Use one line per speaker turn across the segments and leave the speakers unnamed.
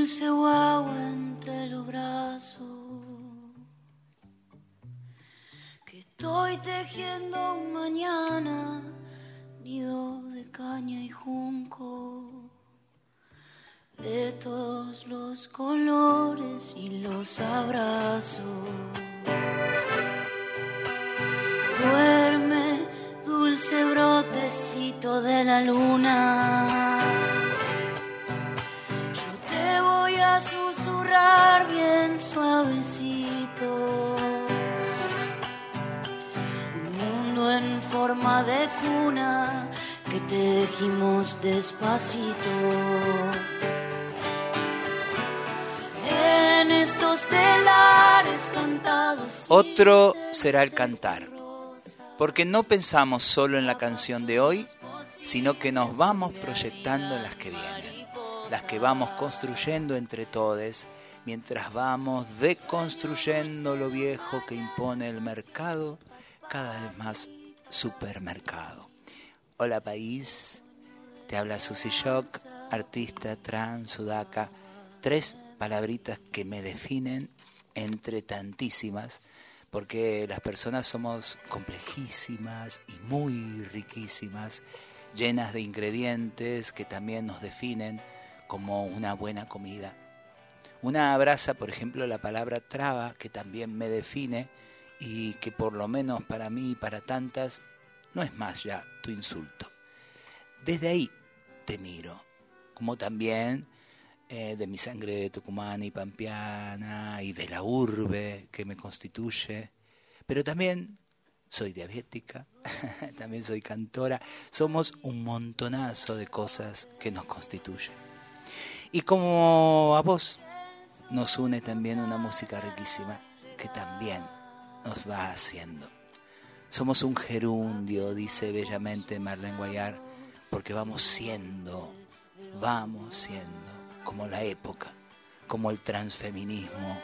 dulce guagua entre los brazos. Que estoy tejiendo un mañana, nido de caña y junco. De todos los colores y los abrazos. Duerme, dulce brotecito de la luna. Susurrar bien suavecito. Un mundo en forma de cuna que tejimos despacito. En estos telares cantados.
Otro será el cantar, porque no pensamos solo en la canción de hoy, sino que nos vamos proyectando en las que vienen, las que vamos construyendo entre todos, mientras vamos deconstruyendo lo viejo que impone el mercado, cada vez más supermercado. Hola país, te habla Susy Shock, artista trans sudaca, tres palabritas que me definen entre tantísimas, porque las personas somos complejísimas y muy riquísimas, llenas de ingredientes que también nos definen como una buena comida. Una abraza, por ejemplo, la palabra traba, que también me define y que por lo menos para mí y para tantas no es más ya tu insulto. Desde ahí te miro, como también eh, de mi sangre tucumana y pampeana y de la urbe que me constituye, pero también soy diabética, también soy cantora, somos un montonazo de cosas que nos constituyen. Y como a vos nos une también una música riquísima que también nos va haciendo. Somos un gerundio, dice bellamente Marlene Guayar, porque vamos siendo, vamos siendo como la época, como el transfeminismo.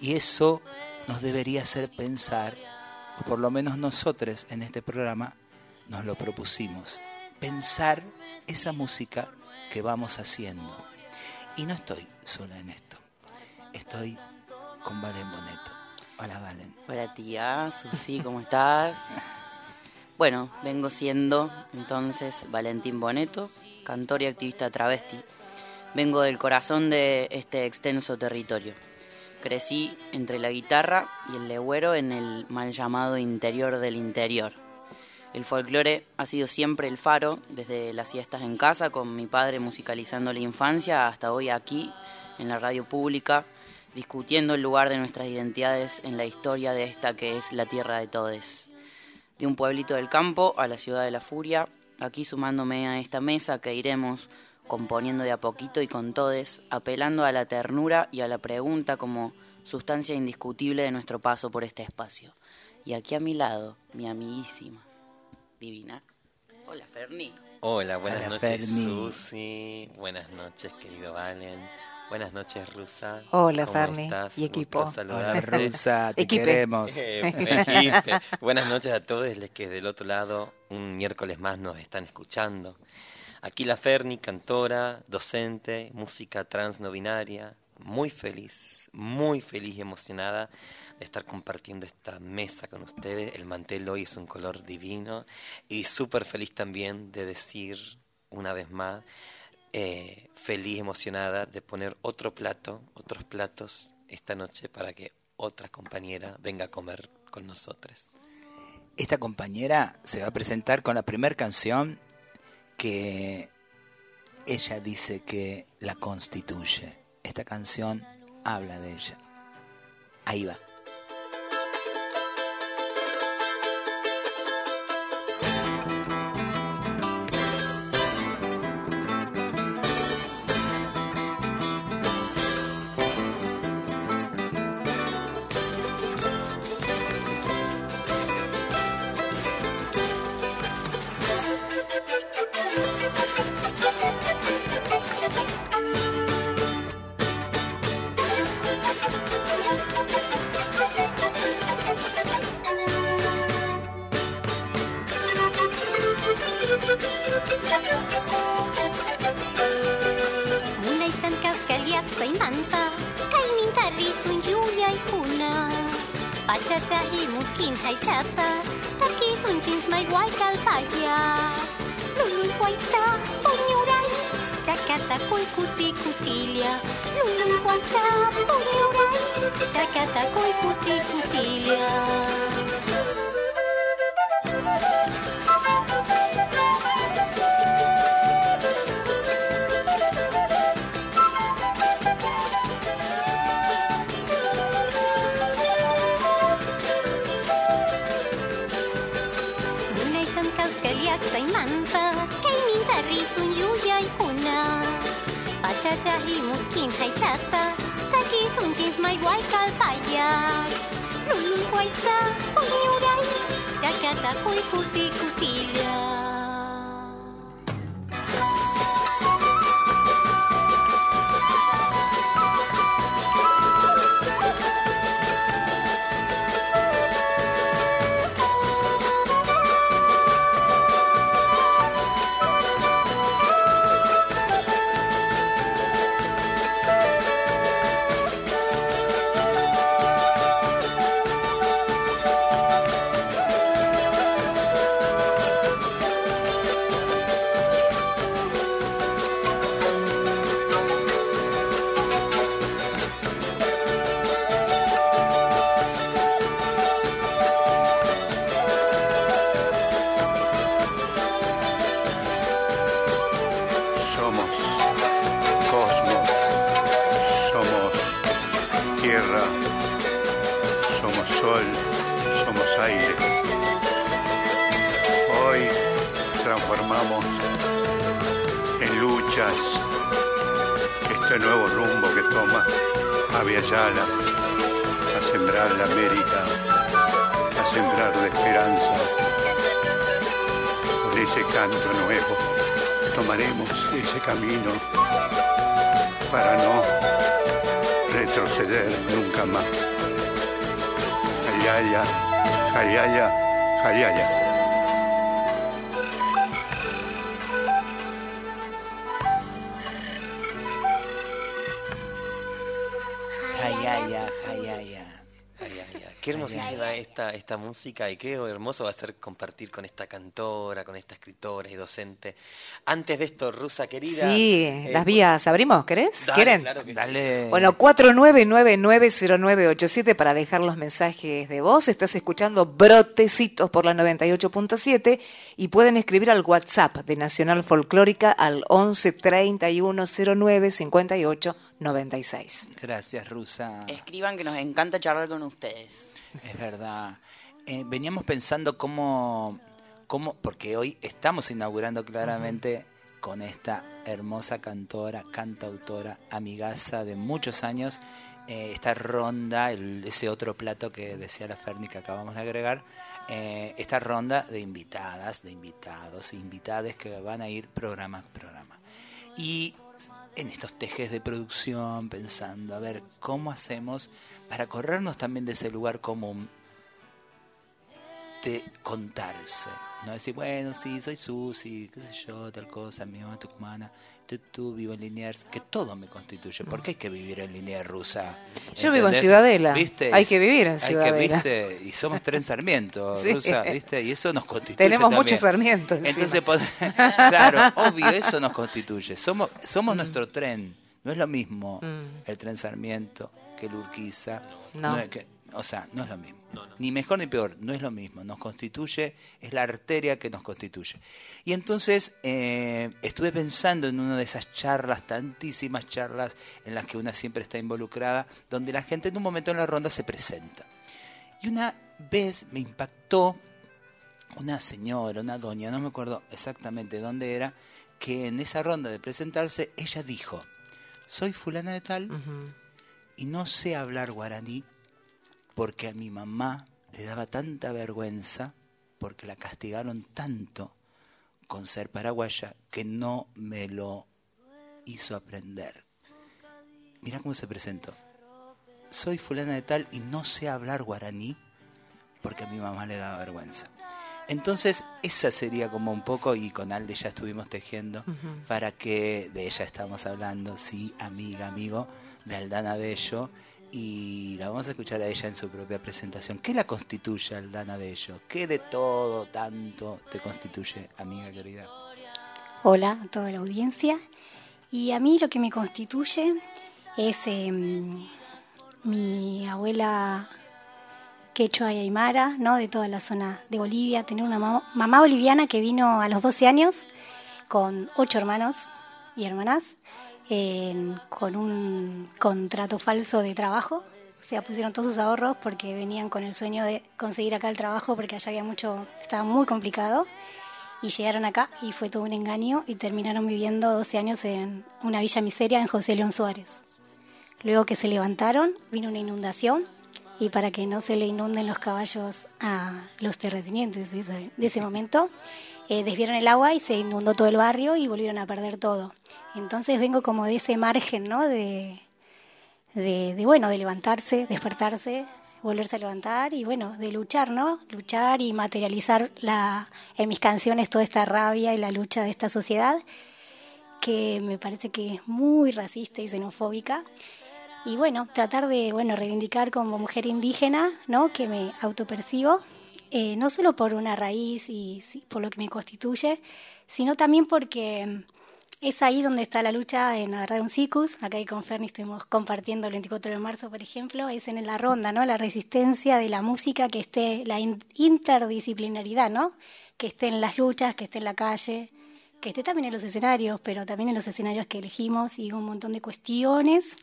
Y eso nos debería hacer pensar, o por lo menos nosotros en este programa nos lo propusimos, pensar esa música que vamos haciendo. Y no estoy sola en esto, estoy con Valen Boneto. Hola Valen.
Hola tía, Susi, ¿cómo estás? Bueno, vengo siendo entonces Valentín Boneto, cantor y activista travesti. Vengo del corazón de este extenso territorio. Crecí entre la guitarra y el legüero en el mal llamado interior del interior. El folclore ha sido siempre el faro, desde las siestas en casa, con mi padre musicalizando la infancia, hasta hoy aquí, en la radio pública, discutiendo el lugar de nuestras identidades en la historia de esta que es la tierra de todes. De un pueblito del campo a la ciudad de la furia, aquí sumándome a esta mesa que iremos componiendo de a poquito y con todes, apelando a la ternura y a la pregunta como sustancia indiscutible de nuestro paso por este espacio. Y aquí a mi lado, mi amiguísima, divina. Hola, Ferni.
Hola, buenas
Hola,
noches,
Ferni.
Susi. Buenas noches, querido Valen. Buenas noches, Rusa.
Hola,
¿Cómo
Ferni,
estás?
y equipo.
Hola. Rusa, te
Equipe.
queremos.
Eh, equipe. Buenas noches a todos los que del otro lado un miércoles más nos están escuchando. Aquí la Ferni, cantora, docente, música trans no binaria, muy feliz, muy feliz y emocionada de estar compartiendo esta mesa con ustedes. El mantel hoy es un color divino y súper feliz también de decir una vez más, eh, feliz, emocionada de poner otro plato, otros platos esta noche para que otra compañera venga a comer con nosotros.
Esta compañera se va a presentar con la primera canción que ella dice que la constituye. Esta canción habla de ella. Ahí va.
mai
quái ca tài già luôn luôn quay xa con yêu đây. Cha cha ta khôi cô si cô si là. Tomaremos ese camino para no retroceder nunca más. Ayaya, ayaya, ayaya.
Esta, esta música y qué hermoso va a ser compartir con esta cantora, con esta escritora y docente. Antes de esto, Rusa querida.
Sí,
eh,
las vías abrimos, ¿querés?
dale,
¿Quieren?
claro que sí.
Dale.
Bueno, 49990987 para dejar los mensajes de voz. Estás escuchando Brotecitos por la 98.7 y pueden escribir al WhatsApp de Nacional Folclórica al 11 3109 58 96.
Gracias, Rusa.
Escriban que nos encanta charlar con ustedes.
Es verdad. Eh, veníamos pensando cómo, cómo, porque hoy estamos inaugurando claramente con esta hermosa cantora, cantautora, amigaza de muchos años, eh, esta ronda, el- ese otro plato que decía la Ferni que acabamos de agregar, eh, esta ronda de invitadas, de invitados invitades que van a ir programa a programa. Y en estos tejes de producción, pensando, a ver, ¿cómo hacemos para corrernos también de ese lugar común de contarse? No decir, bueno, sí, soy Susi, qué sé yo, tal cosa, mi mamá tucumana, tú, tú vivo en Liniers, que todo me constituye. ¿Por qué hay que vivir en Liniers rusa?
Yo vivo en. Ciudadela.
¿Viste?
Hay que vivir en
Hay que,
Ciudadela.
¿viste? Y somos Tren Sarmiento,
Sí.
rusa, ¿viste? Y eso nos constituye
Tenemos
también.
muchos Sarmientos.
Entonces, claro, obvio, eso nos constituye. Somos, somos nuestro tren. No es lo mismo
Mm.
el tren Sarmiento que el Urquiza.
No.
es que- o sea, no es lo mismo. Ni mejor ni peor, no es lo mismo. Nos constituye, es la arteria que nos constituye. Y entonces eh, estuve pensando en una de esas charlas, tantísimas charlas en las que una siempre está involucrada, donde la gente en un momento en la ronda se presenta. Y una vez me impactó una señora, una doña, no me acuerdo exactamente dónde era, que en esa ronda de presentarse ella dijo, soy fulana de tal y no sé hablar guaraní porque a mi mamá le daba tanta vergüenza porque la castigaron tanto con ser paraguaya que no me lo hizo aprender. Mira cómo se presentó. Soy fulana de tal y no sé hablar guaraní porque a mi mamá le daba vergüenza. Entonces, esa sería como un poco, y con Alde ya estuvimos tejiendo, para que de ella estamos hablando, sí, amiga, amigo, de Aldana Bello, y la vamos a escuchar a ella en su propia presentación. ¿Qué la constituye, Aldana Bello? ¿Qué de todo tanto te constituye, amiga querida?
Hola a toda la audiencia. Y a mí lo que me constituye es em, mi abuela quechua y aymara, ¿no? de toda la zona de Bolivia, tener una mamá boliviana que vino a los 12 años con ocho hermanos y hermanas, en- con un contrato falso de trabajo. O sea, pusieron todos sus ahorros porque venían con el sueño de conseguir acá el trabajo porque allá había mucho, estaba muy complicado. Y llegaron acá y fue todo un engaño y terminaron viviendo 12 años en una villa miseria en José León Suárez. Luego que se levantaron, vino una inundación y para que no se le inunden los caballos a los terratenientes de ese, de momento, eh, desviaron el agua y se inundó todo el barrio y volvieron a perder todo. Entonces vengo como de ese margen, ¿no? De, de, de, bueno, de levantarse, despertarse, volverse a levantar y bueno, de luchar, ¿no? Luchar y materializar la, en mis canciones toda esta rabia y la lucha de esta sociedad que me parece que es muy racista y xenofóbica. Y bueno, tratar de bueno, reivindicar como mujer indígena, ¿no? que me autopercibo, eh, no solo por una raíz y por lo que me constituye, sino también porque es ahí donde está la lucha en agarrar un cicus. Acá con Ferni estuvimos compartiendo el 24 de marzo, por ejemplo, es en la ronda, ¿no? La resistencia de la música, que esté, la in- interdisciplinaridad, ¿no? Que esté en las luchas, que esté en la calle, que esté también en los escenarios, pero también en los escenarios que elegimos y un montón de cuestiones.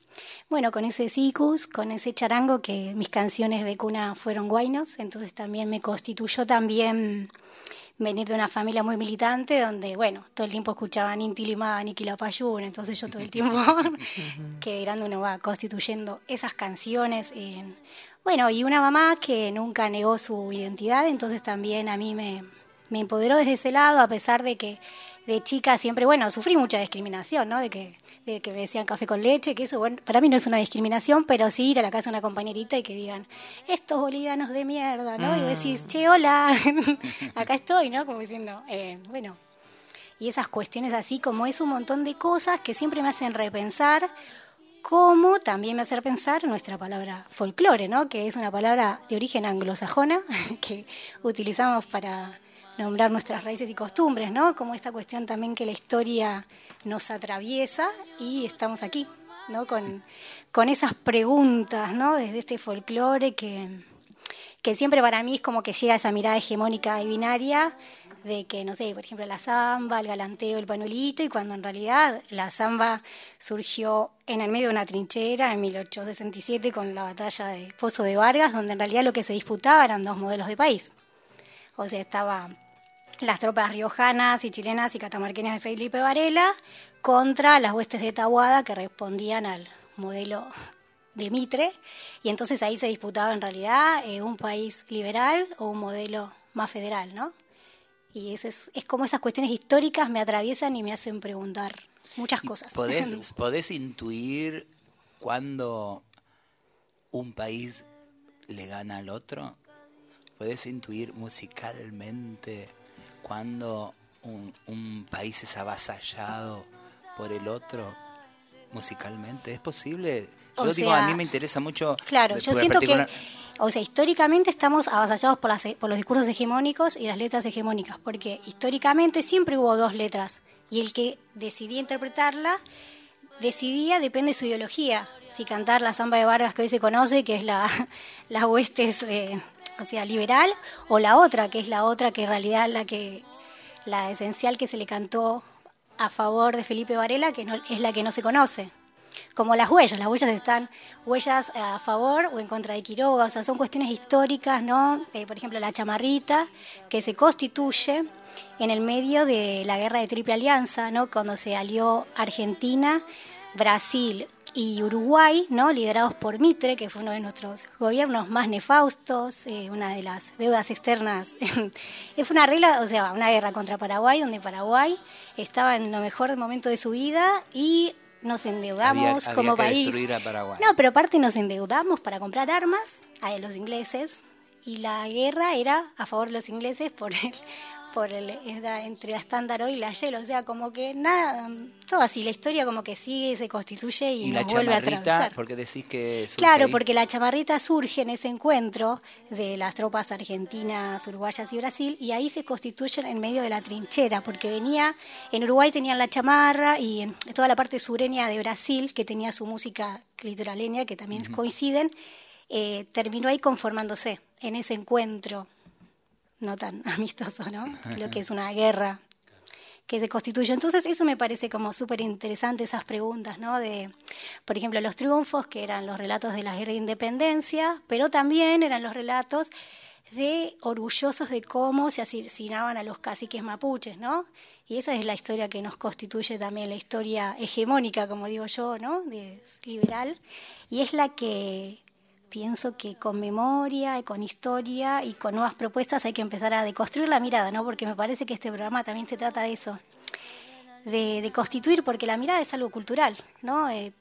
Bueno, con ese cicus, con ese charango, que mis canciones de cuna fueron guainos, entonces también me constituyó también venir de una familia muy militante donde, bueno, todo el tiempo escuchaban Inti Limán y Quilapayún, entonces yo todo el tiempo que grande uno va constituyendo esas canciones. en- bueno, y una mamá que nunca negó su identidad, entonces también a mí me, me empoderó desde ese lado, a pesar de que de chica siempre, bueno, sufrí mucha discriminación, ¿no? De que, de que me decían café con leche, que eso, bueno, para mí no es una discriminación, pero sí ir a la casa de una compañerita y que digan, estos bolivianos de mierda, ¿no? Y vos decís, che, hola, acá estoy, ¿no? Como diciendo, eh, bueno, y esas cuestiones así, como es un montón de cosas que siempre me hacen repensar, como también me hace pensar nuestra palabra folclore, ¿no? Que es una palabra de origen anglosajona que utilizamos para nombrar nuestras raíces y costumbres, ¿no? Como esta cuestión también que la historia nos atraviesa y estamos aquí, ¿no? Con, con esas preguntas, ¿no? Desde este folclore que, que siempre para mí es como que llega esa mirada hegemónica y binaria de que, no sé, por ejemplo, la samba, el galanteo, el panuelito, y cuando en realidad la samba surgió en el medio de una trinchera en 1867 con la batalla de Pozo de Vargas, donde en realidad lo que se disputaba eran dos modelos de país. O sea, estaba las tropas riojanas y chilenas y catamarqueñas de Felipe Varela contra las huestes de Tahuada que respondían al modelo de Mitre y entonces ahí se disputaba en realidad eh, un país liberal o un modelo más federal, ¿no? Y es, es, es como esas cuestiones históricas me atraviesan y me hacen preguntar muchas cosas.
¿Podés, podés intuir cuándo un país le gana al otro? ¿Podés intuir musicalmente cuando un, un país es avasallado por el otro musicalmente? ¿Es posible?
O
Yo digo,
sea,
a mí me interesa mucho.
Claro, yo siento
particular-
que, o sea, históricamente estamos avasallados por, las, por los discursos hegemónicos y las letras hegemónicas, porque históricamente siempre hubo dos letras y el que decidía interpretarla decidía, depende de su ideología, si cantar la samba de Vargas que hoy se conoce, que es la, la huestes, eh, o sea, liberal, o la otra, que es la otra que en realidad la que la esencial que se le cantó a favor de Felipe Varela, que no, es la que no se conoce. Como las huellas, las huellas están huellas a favor o en contra de Quiroga, o sea, son cuestiones históricas, ¿no? Por ejemplo, la chamarrita, que se constituye en el medio de la guerra de Triple Alianza, ¿no? Cuando se alió Argentina, Brasil y Uruguay, ¿no? liderados por Mitre, que fue uno de nuestros gobiernos más nefastos, eh, una de las deudas externas. es una regla, o sea, una guerra contra Paraguay, donde Paraguay estaba en lo mejor momento de su vida y nos endeudamos
Había-
como país.
destruir a Paraguay.
No, pero aparte nos endeudamos para comprar armas a los ingleses y la guerra era a favor de los ingleses por el, por el, era entre la estándar y la Shell, o sea, como que nada, todo así, la historia como que sigue, se constituye y,
Y la
nos vuelve a atravesar.
porque decís que
Claro,
ahí.
porque la chamarrita surge en ese encuentro de las tropas argentinas, uruguayas y Brasil, y ahí se constituyen en medio de la trinchera, porque venía, en Uruguay tenían la chamarra y en toda la parte sureña de Brasil, que tenía su música litoraleña, que también coinciden, eh, terminó ahí conformándose en ese encuentro no tan amistoso, ¿no? Lo que es una guerra que se constituye. Entonces, eso me parece como súper interesante, esas preguntas, ¿no? De, por ejemplo, los triunfos, que eran los relatos de la guerra de independencia, pero también eran los relatos de orgullosos de cómo se asesinaban a los caciques mapuches, ¿no? Y esa es la historia que nos constituye también, la historia hegemónica, como digo yo, ¿no? De, liberal, y es la que pienso que con memoria y con historia y con nuevas propuestas hay que empezar a deconstruir la mirada, ¿no? Porque me parece que este programa también se trata de eso, de, de constituir, porque la mirada es algo cultural, ¿no? Eh,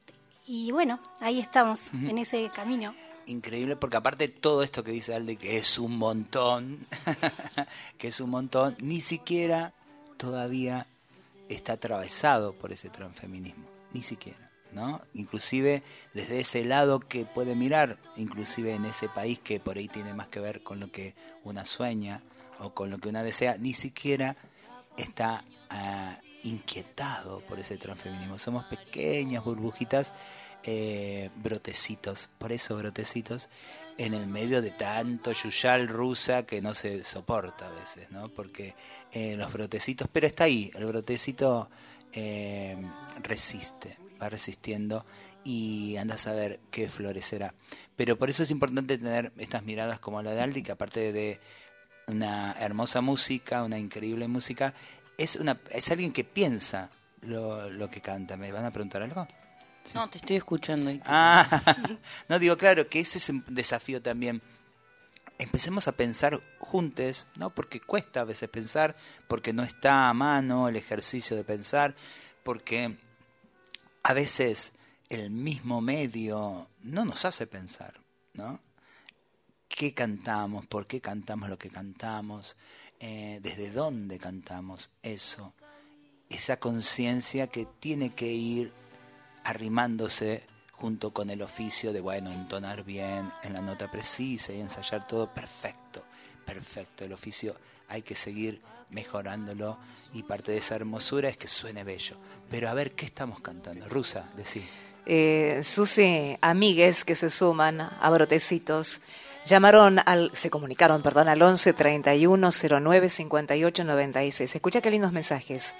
y bueno, ahí estamos, en ese camino.
Increíble, porque aparte todo esto que dice Alde, que es un montón, que es un montón, ni siquiera todavía está atravesado por ese transfeminismo, ni siquiera, ¿no? Inclusive desde ese lado que puede mirar, inclusive en ese país que por ahí tiene más que ver con lo que una sueña o con lo que una desea, ni siquiera está ah, inquietado por ese transfeminismo. Somos pequeñas burbujitas, eh, brotecitos, por eso brotecitos, en el medio de tanto yuyal rusa que no se soporta a veces, ¿no? Porque eh, los brotecitos, pero está ahí, el brotecito eh, resiste, va resistiendo y anda a saber qué florecerá. Pero por eso es importante tener estas miradas como la de Aldi, que aparte de una hermosa música, una increíble música, es, una, es alguien que piensa lo, lo que canta. ¿Me van a preguntar algo?
No, te estoy escuchando.
Ah, no digo, claro, que ese es un desafío también. Empecemos a pensar juntos, ¿no? Porque cuesta a veces pensar, porque no está a mano el ejercicio de pensar, porque a veces el mismo medio no nos hace pensar, ¿no? ¿Qué cantamos? ¿Por qué cantamos lo que cantamos? Eh, ¿Desde dónde cantamos eso? Esa conciencia que tiene que ir arrimándose junto con el oficio de, bueno, entonar bien en la nota precisa y ensayar todo perfecto, perfecto. El oficio hay que seguir mejorándolo y parte de esa hermosura es que suene bello. Pero a ver, ¿qué estamos cantando? Rusa, decí.
Eh, Susi, amigues que se suman a Brotecitos, llamaron al, se comunicaron, perdón, al 11 31 09 58 96. Escucha qué lindos mensajes.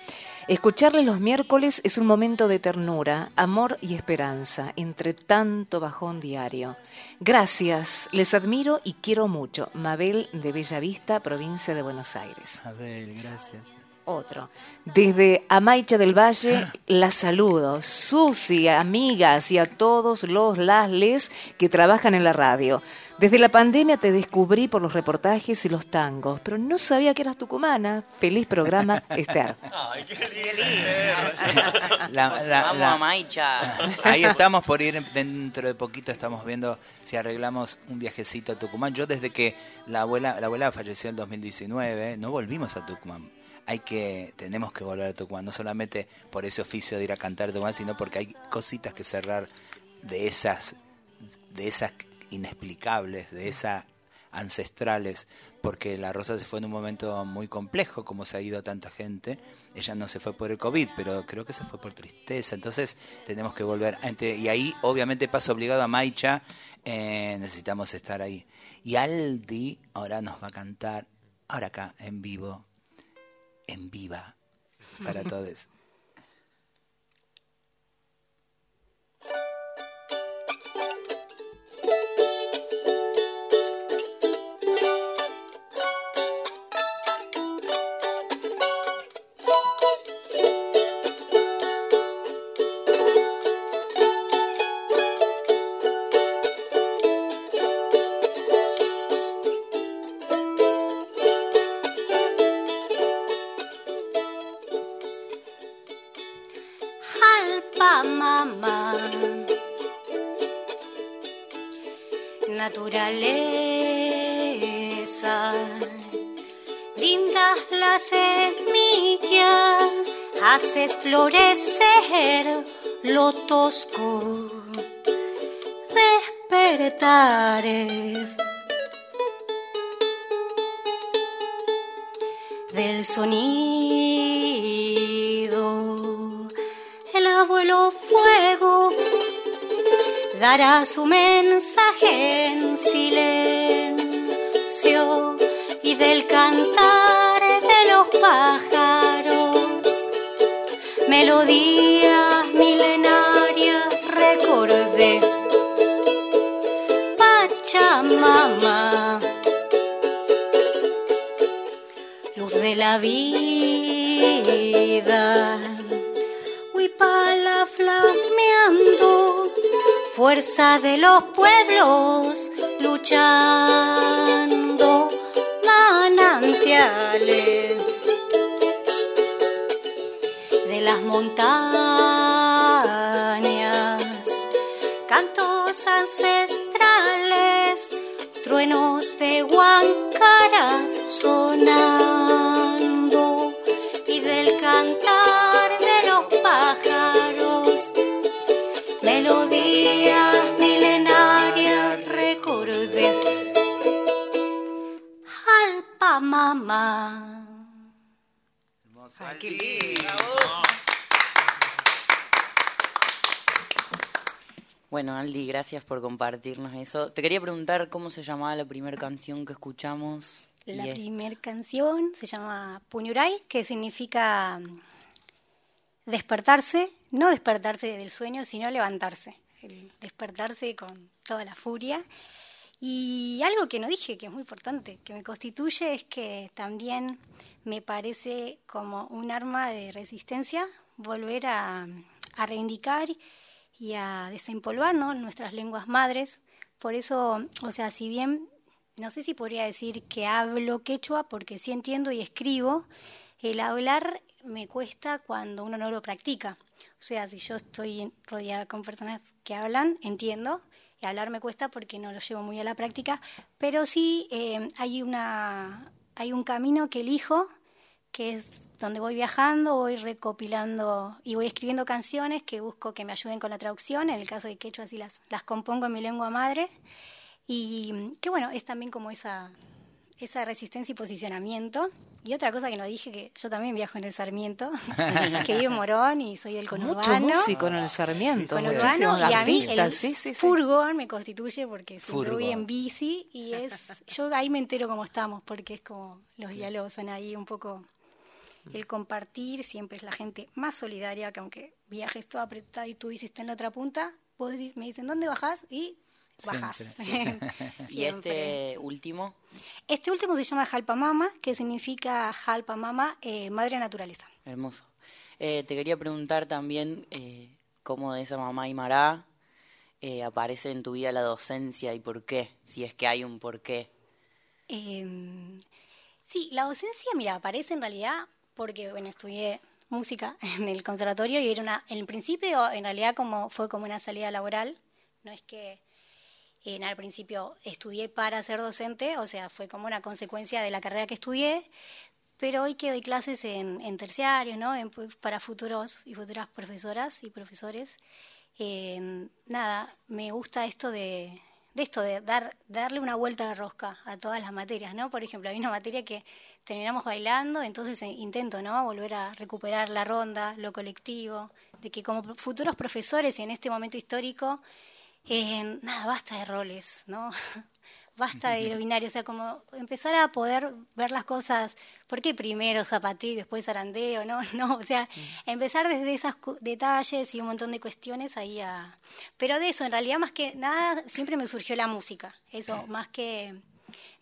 Escucharles los miércoles es un momento de ternura, amor y esperanza entre tanto bajón diario. Gracias, les admiro y quiero mucho. Mabel de Bellavista, provincia de Buenos Aires.
Abel, gracias.
Otro. Desde Amaicha del Valle, la saludo. Susi, amigas y a todos los las les que trabajan en la radio. Desde la pandemia te descubrí por los reportajes y los tangos, pero no sabía que eras tucumana. Feliz programa, Esther.
Ay, qué
La- la-
Vamos
la-
a Maicha.
Ahí estamos por ir dentro de poquito, estamos viendo si arreglamos un viajecito a Tucumán. Yo desde que la abuela, la abuela falleció en 2019, no volvimos a Tucumán. Hay que, tenemos que volver a Tucumán, no solamente por ese oficio de ir a cantar a Tucumán, sino porque hay cositas que cerrar de esas, de esas inexplicables, de esas ancestrales, porque la Rosa se fue en un momento muy complejo, como se ha ido tanta gente. Ella no se fue por el COVID, pero creo que se fue por tristeza. Entonces tenemos que volver. Y ahí, obviamente, paso obligado a Maicha. eh, necesitamos estar ahí. Y Aldi ahora nos va a cantar, ahora acá, en vivo, en viva, para todos.
Del sonido. El abuelo fuego dará su mensaje en silencio y del cantar de los pájaros, melodías milenarias recordé. Pachamama, la vida, huipala flameando fuerza de los pueblos luchando manantiales. De las montañas, cantos ancestrales, truenos de huancaras sonando
gracias por compartirnos eso. Te quería preguntar cómo se llamaba la primera canción que escuchamos.
La
es-
primera canción se llama Puñuray, que significa despertarse, no despertarse del sueño, sino levantarse, el despertarse con toda la furia. Y algo que no dije, que es muy importante, que me constituye, es que también me parece como un arma de resistencia volver a, a reivindicar y a desempolvar nuestras lenguas madres. Por eso, o sea, si bien no sé si podría decir que hablo quechua porque sí entiendo y escribo, el hablar me cuesta cuando uno no lo practica. O sea, si yo estoy rodeada con personas que hablan, entiendo, y hablar me cuesta porque no lo llevo muy a la práctica, pero sí eh, hay, una, hay un camino que elijo, que es donde voy viajando, voy recopilando y voy escribiendo canciones que busco que me ayuden con la traducción, en el caso de quechua así las, las compongo en mi lengua madre, y que bueno, es también como esa, esa resistencia y posicionamiento. Y otra cosa que no dije, que yo también viajo en el Sarmiento, que vivo en Morón y soy del conurbano.
Mucho músico en el Sarmiento,
conurbano, y a mí el
sí, sí, sí.
furgón me constituye porque siempre voy en bici y es yo ahí me entero cómo estamos porque es como los diálogos son ahí un poco el compartir siempre es la gente más solidaria que aunque viajes todo apretado y tu bici está en la otra punta vos decís- me dicen dónde bajás y bajás.
Siempre,
Y este último,
este último se llama Jalpa Mama que significa Jalpa Mama eh, madre naturaleza.
Hermoso. Eh, te quería preguntar también eh, cómo de esa mamá Aymara eh, aparece en tu vida la docencia y por qué, si es que hay un por qué.
Eh, sí, la docencia, mira, aparece en realidad porque, bueno, estudié música en el conservatorio y era una, en el principio, en realidad, como fue como una salida laboral. No es que en al principio estudié para ser docente, o sea, fue como una consecuencia de la carrera que estudié, pero hoy que doy clases en, en terciarios, ¿no? En- para futuros y futuras profesoras y profesores, eh, nada, me gusta esto de, de esto de dar darle una vuelta de rosca a todas las materias, ¿no? Por ejemplo, hay una materia que terminamos bailando, entonces eh, intento, ¿no? Volver a recuperar la ronda, lo colectivo, de que como futuros profesores y en este momento histórico, eh, nada, basta de roles, ¿no? basta de lo binario, o sea, como empezar a poder ver las cosas, ¿por qué primero zapateo y después zarandeo? No, no, o sea, empezar desde esos detalles y un montón de cuestiones ahí a... Pero de eso, en realidad, más que nada, siempre me surgió la música, eso, más que...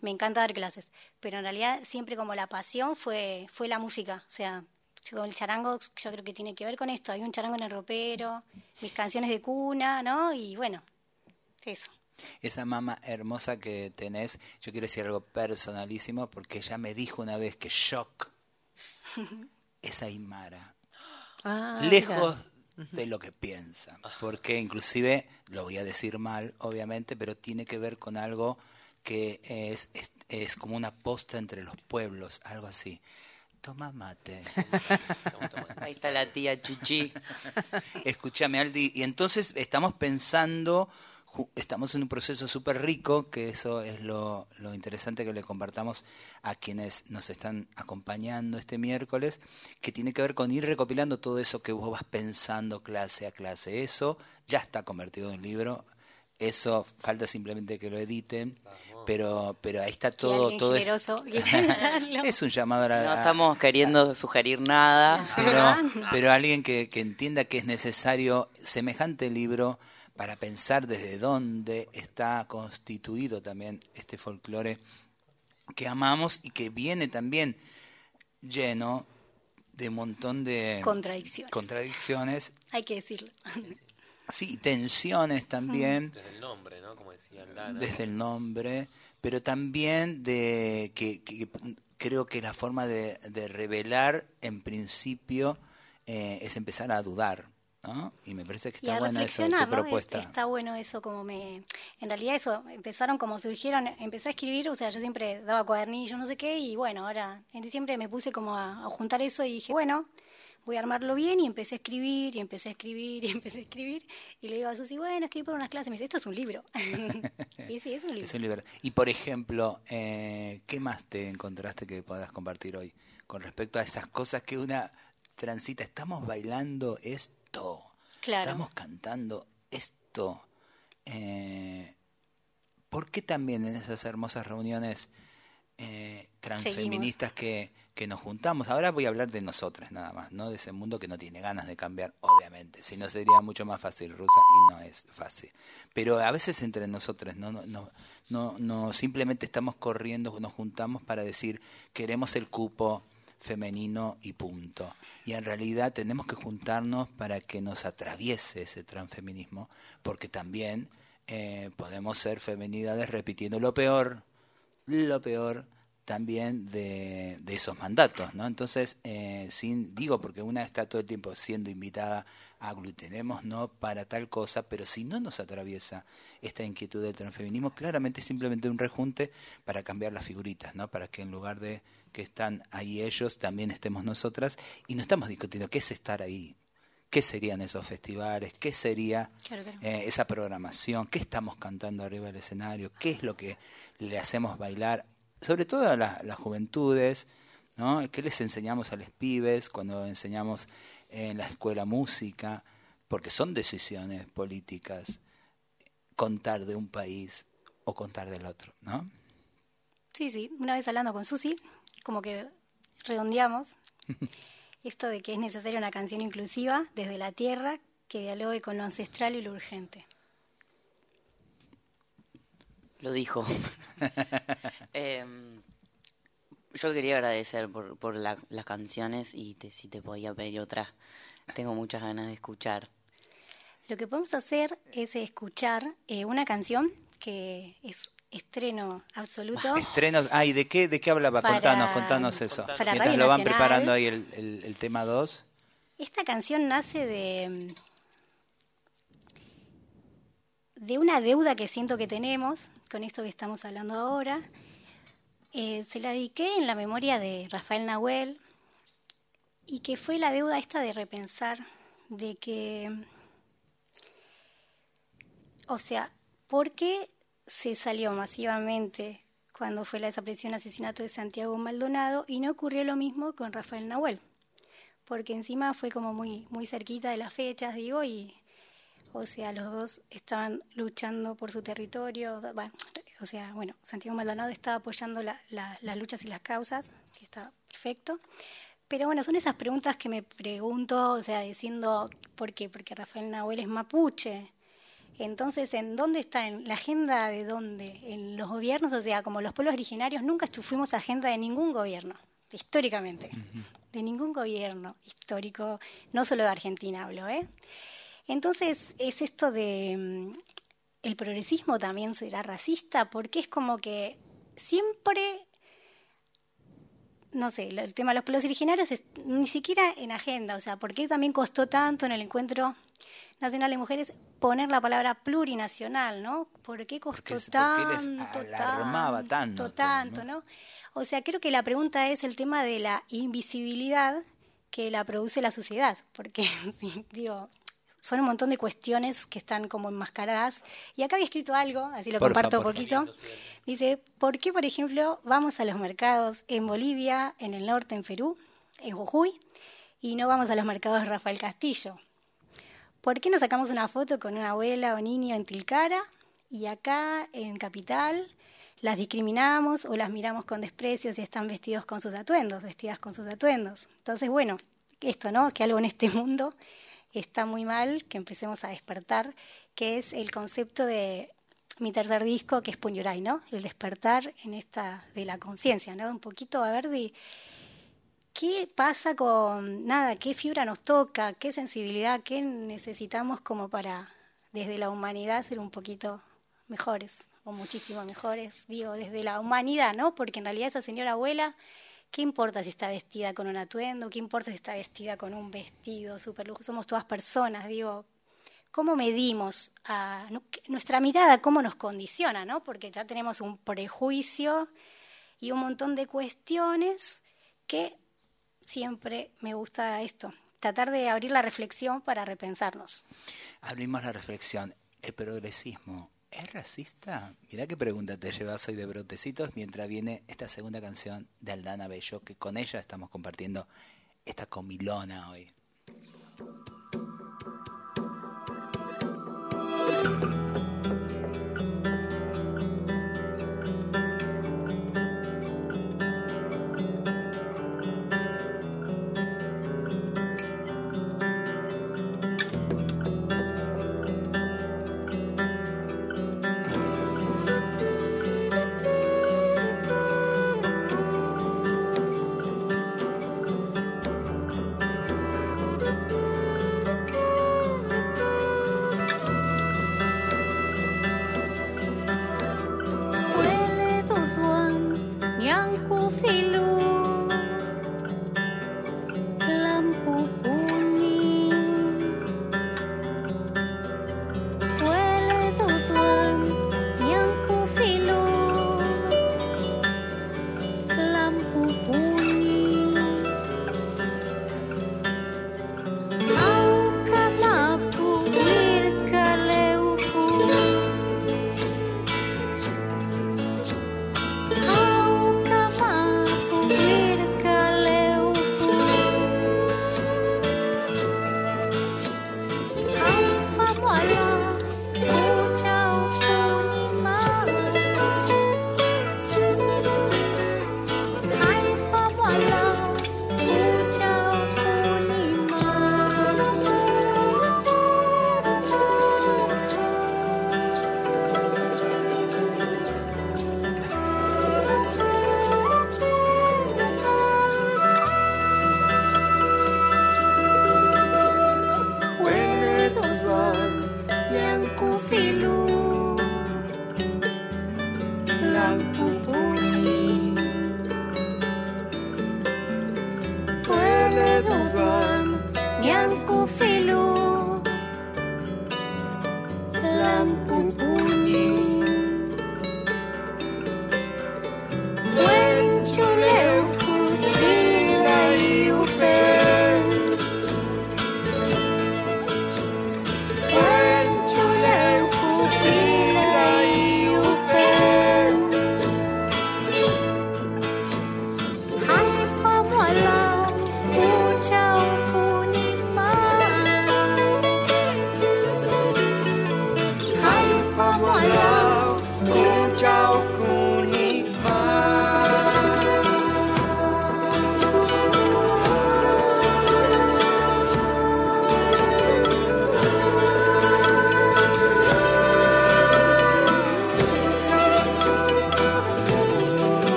Me encanta dar clases, pero en realidad siempre como la pasión fue, fue la música, o sea, yo el charango yo creo que tiene que ver con esto, hay un charango en el ropero, mis canciones de cuna, ¿no? Y bueno, eso.
Esa mamá hermosa que tenés, yo quiero decir algo personalísimo porque ella me dijo una vez que shock es Aymara.
Ah,
lejos de lo que piensan, porque inclusive, lo voy a decir mal, obviamente, pero tiene que ver con algo que es, es- es como una posta entre los pueblos, algo así. Toma mate.
Ahí está la tía Chuchi.
Escúchame, Aldi. Y entonces estamos pensando, estamos en un proceso súper rico, que eso es lo, lo interesante que le compartamos a quienes nos están acompañando este miércoles, que tiene que ver con ir recopilando todo eso que vos vas pensando clase a clase. Eso ya está convertido en libro. Eso falta simplemente que lo editen, pero pero ahí está todo todo es, un llamado a la,
No estamos queriendo sugerir nada.
pero, pero alguien que, que entienda que es necesario semejante libro para pensar desde dónde está constituido también este folclore que amamos y que viene también lleno de un montón de
Contradicciones.
contradicciones,
Hay que decirlo.
sí, tensiones también
Desde el nombre, ¿no? Como decía Aldana.
desde el nombre, pero también de que, que creo que la forma de, de revelar en principio eh, es empezar a dudar, ¿no? Y me parece que está bueno eso de tu
reflexionar, ¿no? Es-
propuesta.
está bueno eso, como me... En realidad eso, empezaron como surgieron, empecé a escribir, o sea, yo siempre daba cuadernillos, no sé qué, y bueno, ahora en diciembre me puse como a, a juntar eso y dije, bueno, voy a armarlo bien, y empecé a escribir, y empecé a escribir, y empecé a escribir, y le digo a Susi, bueno, escribí por unas clases, me dice, esto es un libro. y sí, es un libro.
Es un libro. Y por ejemplo, eh, ¿qué más te encontraste que puedas compartir hoy con respecto a esas cosas que una transita? Estamos bailando esto,
Claro.
estamos cantando esto. Eh, ¿Por qué también en esas hermosas reuniones eh, transfeministas que, que nos juntamos? Ahora voy a hablar de nosotras nada más, no de ese mundo que no tiene ganas de cambiar, obviamente. Si no sería mucho más fácil, Rusa, y no es fácil. Pero a veces entre nosotras no, no, no, no, no simplemente estamos corriendo, nos juntamos para decir queremos el cupo femenino y punto. Y en realidad tenemos que juntarnos para que nos atraviese ese transfeminismo, porque también eh, podemos ser feminidades repitiendo lo peor, lo peor también de, de esos mandatos, ¿no? Entonces, eh, sin, digo, porque una está todo el tiempo siendo invitada a aglutinemos, ¿no? Para tal cosa, pero si no nos atraviesa esta inquietud del transfeminismo, claramente es simplemente un rejunte para cambiar las figuritas, ¿no? Para que en lugar de que están ahí ellos, también estemos nosotras, y no estamos discutiendo qué es estar ahí, qué serían esos festivales, qué sería
Claro, claro.
eh, esa programación, qué estamos cantando arriba del escenario, qué es lo que le hacemos bailar, sobre todo a la- las juventudes, ¿no? ¿Qué les enseñamos a los pibes cuando enseñamos en la escuela música? Porque son decisiones políticas contar de un país o contar del otro, ¿no?
Sí, sí, una vez hablando con Susi, como que redondeamos esto de que es necesaria una canción inclusiva desde la tierra que dialogue con lo ancestral y lo urgente.
Lo dijo. Em, yo quería agradecer por, por la- las canciones y te- si te podía pedir otra. Tengo muchas ganas de escuchar.
Lo que podemos hacer es escuchar eh, una canción que es estreno absoluto.
Estrenos, ay, ¿de qué, de qué hablaba?
Para-
contanos, contanos eso.
para
Mientras
Radio
lo van
Nacional.
preparando ahí el, el- el tema 2.
Esta canción nace de, de una deuda que siento que tenemos con esto que estamos hablando ahora. Eh, se la dediqué en la memoria de Rafael Nahuel y que fue la deuda esta de repensar de que, o sea, ¿por qué se salió masivamente cuando fue la desaparición asesinato de Santiago Maldonado y no ocurrió lo mismo con Rafael Nahuel? porque encima fue como muy, muy cerquita de las fechas, digo, y, o sea, los dos estaban luchando por su territorio, o sea, bueno, Santiago Maldonado estaba apoyando la- la- las luchas y las causas, que está perfecto, pero bueno, son esas preguntas que me pregunto, o sea, diciendo, ¿por qué? Porque Rafael Nahuel es mapuche, entonces, ¿en dónde está? ¿En la agenda de dónde? ¿En los gobiernos? O sea, como los pueblos originarios nunca fuimos agenda de ningún gobierno, históricamente. De ningún gobierno histórico, no solo de Argentina hablo, ¿eh? Entonces, es esto de... mm, ¿El progresismo también será racista? Porque es como que siempre no sé, el tema de los pueblos originarios es ni siquiera en agenda, o sea, ¿por qué también costó tanto en el encuentro Nacional de Mujeres poner la palabra plurinacional, ¿no? ¿Por qué costó
Porque
tanto,
porque les alarmaba tanto,
tanto,
¿no?
¿no? O sea, creo que la pregunta es el tema de la invisibilidad que la produce la sociedad, porque digo, son un montón de cuestiones que están como enmascaradas. Y acá había escrito algo, así lo comparto un poquito. Dice, ¿por qué, por ejemplo, vamos a los mercados en Bolivia, en el norte, en Perú, en Jujuy, y no vamos a los mercados de Rafael Castillo? ¿Por qué no sacamos una foto con una abuela o niño en Tilcara y acá en Capital las discriminamos o las miramos con desprecio si están vestidos con sus atuendos, vestidas con sus atuendos? Entonces, bueno, esto, ¿no? Que algo en este mundo está muy mal, que empecemos a despertar, que es el concepto de mi tercer disco, que es Puñuray, ¿no? El despertar en esta de la conciencia, ¿no? Un poquito a ver de qué pasa con nada, qué fibra nos toca, qué sensibilidad, qué necesitamos como para desde la humanidad ser un poquito mejores o muchísimo mejores, digo, desde la humanidad, ¿no? Porque en realidad esa señora abuela, ¿qué importa si está vestida con un atuendo? ¿Qué importa si está vestida con un vestido súper lujo? Somos todas personas, digo, ¿cómo medimos nuestra mirada, cómo nos condiciona, ¿no? Porque ya tenemos un prejuicio y un montón de cuestiones que siempre me gusta esto, tratar de abrir la reflexión para repensarnos.
Abrimos la reflexión. ¿El progresismo es racista? Mirá qué pregunta te llevas hoy de brotecitos mientras viene esta segunda canción de Aldana Bello, que con ella estamos compartiendo esta comilona hoy.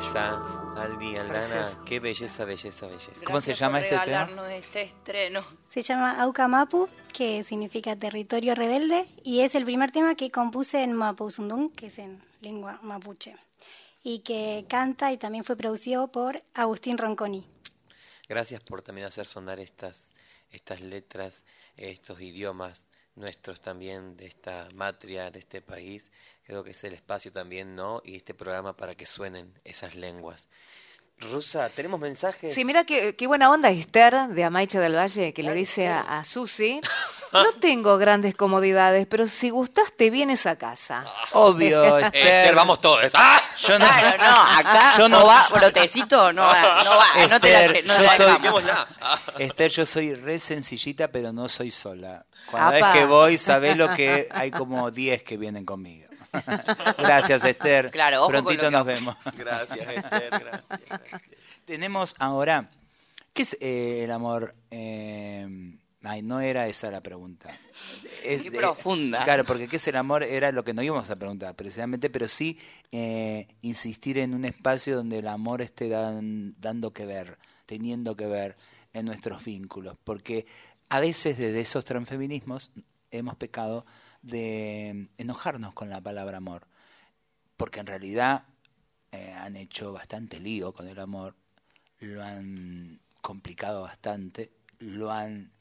Belleza, Aldi, Aldana.
Precioso.
Qué belleza, belleza, belleza.
¿Cómo se llama
por
este tema?
este estreno.
Se llama Aucamapu, que significa territorio rebelde, y es el primer tema que compuse en Mapuzundún, que es en lengua mapuche, y que canta y también fue producido por Agustín Ronconi.
Gracias por también hacer sonar estas, estas letras, estos idiomas nuestros también de esta matria, de este país. Creo que es el espacio también, ¿no? Y este programa para que suenen esas lenguas. Rusa, ¿tenemos mensajes?
Sí, mira qué, qué buena onda Esther de Amaicha del Valle, que le dice a, a Susi, no tengo grandes comodidades, pero si gustas te vienes a casa.
Obvio,
Eh,
Esther.
Esther, vamos todos. ¡Ah!
Yo no,
Claro, no, acá
Yo
no
no-
va, brotecito, no va, no va, no te la,
Esther,
no
yo
la
soy-.
Ah.
Esther, yo soy re sencillita, pero no soy sola. Cuando
Apa.
es que voy, sabés lo que hay como 10 que vienen conmigo. Gracias, Esther.
Claro, ojo con
Prontito
lo que
nos vemos.
Gracias, Esther, gracias. gracias.
Tenemos ahora, ¿qué es eh, el amor? Eh, ay, no era esa la pregunta. Es-
Qué profunda.
Claro, porque ¿qué es el amor? Era lo que no íbamos a preguntar precisamente, pero sí eh, insistir en un espacio donde el amor esté dan- dando que ver, teniendo que ver en nuestros vínculos, porque a veces desde esos transfeminismos hemos pecado de enojarnos con la palabra amor, porque en realidad eh, han hecho bastante lío con el amor, lo han complicado bastante, lo han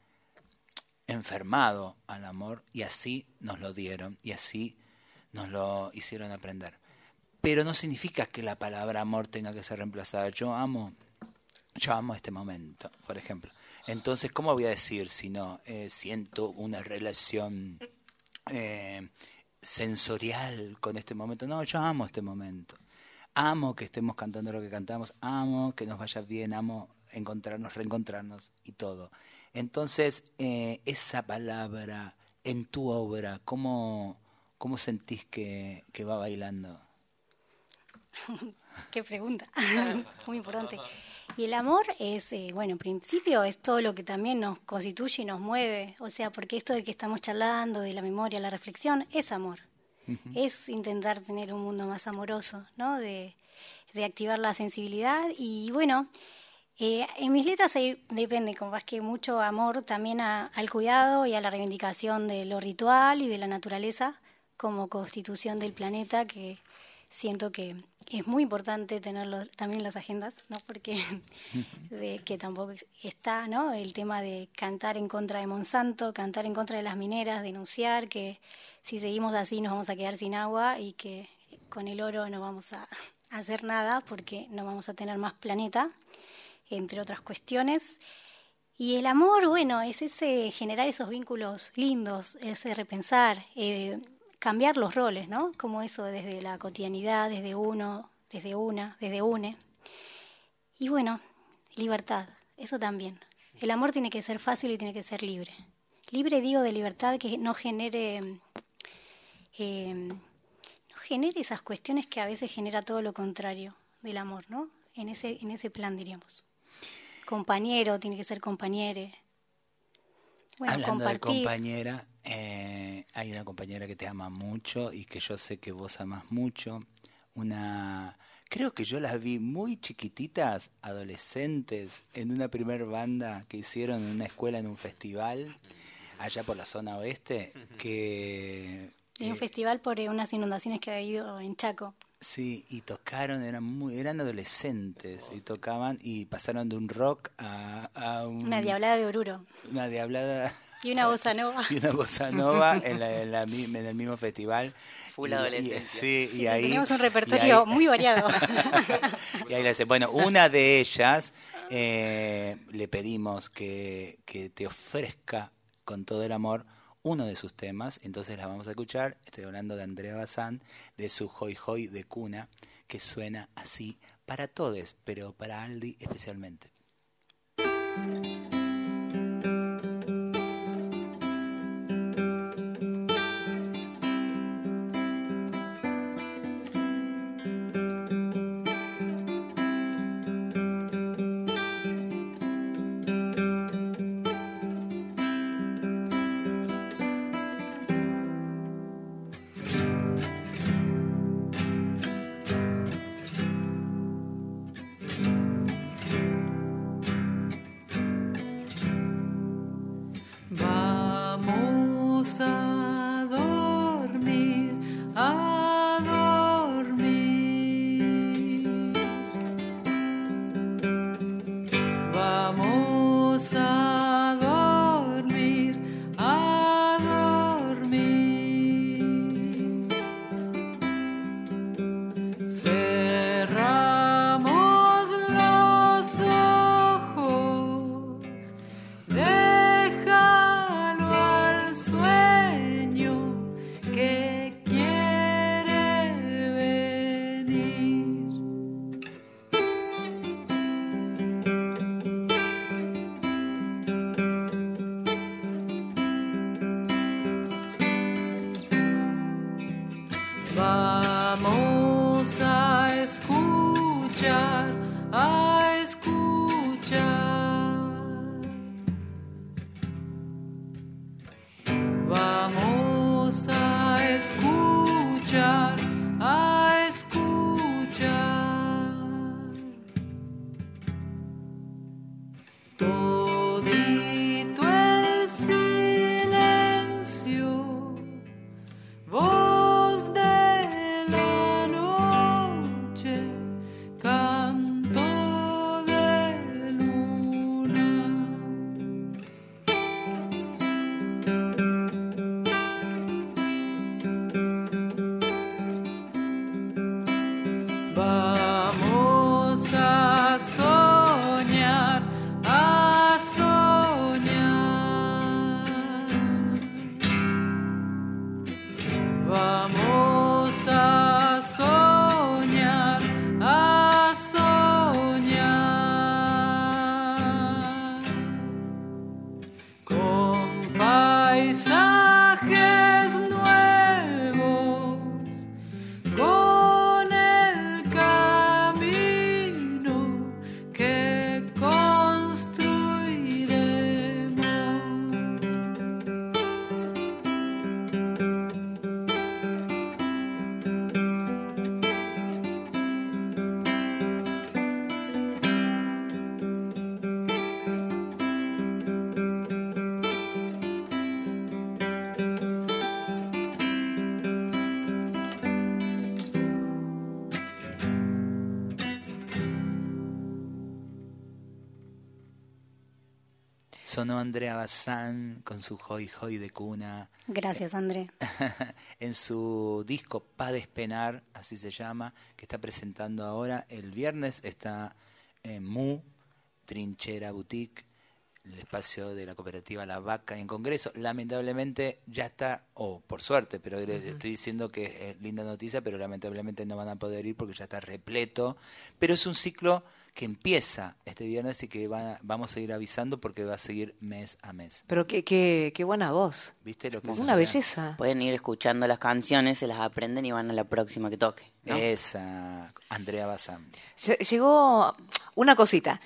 enfermado al amor y así nos lo dieron y así nos lo hicieron aprender. Pero no significa que la palabra amor tenga que ser reemplazada. Yo amo, yo amo este momento, por ejemplo. Entonces, ¿cómo voy a decir si no eh, siento una relación eh, sensorial con este momento? No, yo amo este momento. Amo que estemos cantando lo que cantamos, amo que nos vaya bien, amo encontrarnos, reencontrarnos y todo. Entonces, eh, esa palabra en tu obra, ¿cómo, cómo sentís que, que va bailando?
Qué pregunta, muy importante. Y el amor es, eh, bueno, en principio es todo lo que también nos constituye y nos mueve, o sea, porque esto de que estamos charlando, de la memoria, la reflexión, es amor. Es intentar tener un mundo más amoroso, ¿no? De, de activar la sensibilidad y bueno, eh, en mis letras hay, depende, como más que mucho amor también a- al cuidado y a la reivindicación de lo ritual y de la naturaleza como constitución del planeta que siento que es muy importante tenerlo también en las agendas, ¿no? Porque de que tampoco está, ¿no? El tema de cantar en contra de Monsanto, cantar en contra de las mineras, denunciar que si seguimos así nos vamos a quedar sin agua y que con el oro no vamos a hacer nada porque no vamos a tener más planeta, entre otras cuestiones. Y el amor, bueno, es ese generar esos vínculos lindos, ese repensar, eh, cambiar los roles, ¿no? Como eso desde la cotidianidad, desde uno, desde una, desde une. Y bueno, libertad, eso también. El amor tiene que ser fácil y tiene que ser libre. Libre digo de libertad que no genere, eh, no genere esas cuestiones que a veces genera todo lo contrario del amor, ¿no? En ese, en ese plan diríamos. Compañero, tiene que ser compañere. Bueno,
Hablando de
compartir.
compañera, eh, hay una compañera que te ama mucho y que yo sé que vos amas mucho. Una, creo que yo las vi muy chiquititas, adolescentes, en una primer banda que hicieron en una escuela en un festival allá por la zona oeste, que
En un
eh,
festival por eh, unas inundaciones que había habido en Chaco.
Sí, y tocaron, eran muy, eran adolescentes y tocaban y pasaron de un rock a, a un-
Una diablada de Oruro.
una diablada
Y una bossa nova.
y una bossa nova en, la- en la en el mismo festival.
Full
Y- y-
adolescencia.
sí,
Sí,
y ahí
teníamos un repertorio
ahí-
muy variado.
y ahí le dice, bueno, una de ellas eh, le pedimos que, que te ofrezca con todo el amor uno de sus temas, entonces la vamos a escuchar. Estoy hablando de Andrea Bazán, de su Hoy Hoy de cuna, que suena así para todos, pero para Aldi especialmente. Sonó Andrea Bazán con su Hoy Hoy de cuna.
Gracias, André.
en su disco Pa Despenar, así se llama, que está presentando ahora. El viernes está en Mu, Trinchera Boutique, el espacio de la cooperativa La Vaca en Congreso. Lamentablemente ya está, o por suerte, pero les estoy diciendo que es linda noticia, pero lamentablemente no van a poder ir porque ya está repleto. Pero es un ciclo que empieza este viernes y que va- vamos a ir avisando porque va a seguir mes a mes.
Pero qué, qué, qué buena voz.
¿Viste lo que
Es
es
una belleza.
Pueden ir escuchando las canciones, se las aprenden y van a la próxima que toque. ¿no?
Esa, Andrea Bazán.
Lle- Llegó una cosita.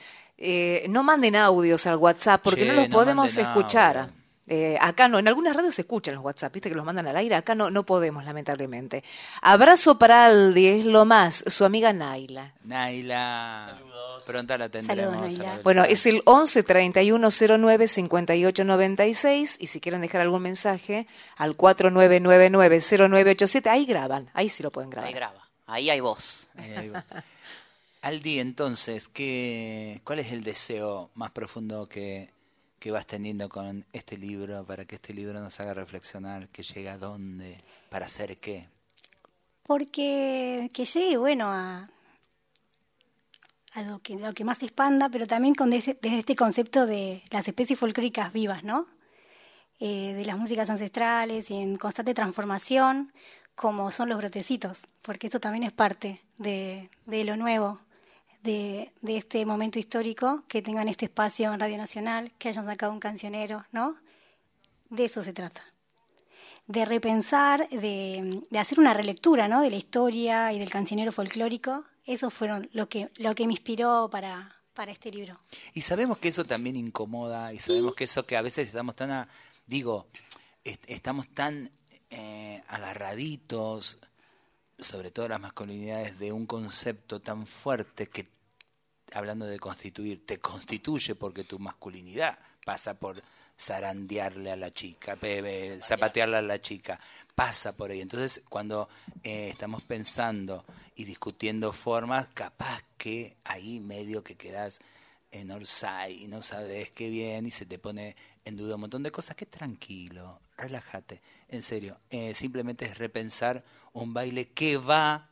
Eh, no manden audios al WhatsApp porque
Che,
no los
no
podemos escuchar.
audio.
Eh, acá no, en algunas radios se escuchan los WhatsApp, viste que los mandan al aire, acá no, no podemos, lamentablemente. Abrazo para Aldi, es lo más, su amiga Naila.
Naila. Pronto la tendremos.
Saludos,
a la
Naila.
vuelta.
Bueno, es el 11 31 09 58 96 y si quieren dejar algún mensaje al 4999 0987, ahí graban, ahí sí lo pueden grabar.
Ahí graba, ahí hay voz.
Ahí, ahí va. Aldi, entonces, ¿qué, ¿cuál es el deseo más profundo que, que vas teniendo con este libro para que este libro nos haga reflexionar? ¿Que llegue a dónde? ¿Para hacer qué?
Porque que llegue, bueno, a, lo, que, más se expanda, pero también con desde, desde este concepto de las especies folclóricas vivas, ¿no? Eh, de las músicas ancestrales y en constante transformación, como son los brotecitos, porque esto también es parte de, de lo nuevo, de, de este momento histórico, que tengan este espacio en Radio Nacional, que hayan sacado un cancionero, ¿no? De eso se trata de repensar, de, de hacer una relectura ¿no? de la historia y del cancionero folclórico. Eso fueron lo que, lo que me inspiró para, para este libro.
Y sabemos que eso también incomoda y sabemos que eso que a veces estamos tan, a- digo, est- estamos tan eh, agarraditos, sobre todo las masculinidades, de un concepto tan fuerte que, hablando de constituir, te constituye porque tu masculinidad pasa por zarandearle a la chica, zapatearle a la chica, pasa por ahí. Entonces, cuando eh, estamos pensando y discutiendo formas, capaz que ahí medio que quedas en Orsay y no sabes qué bien y se te pone en duda un montón de cosas. Que tranquilo, relájate, en serio. eh, simplemente es repensar un baile que va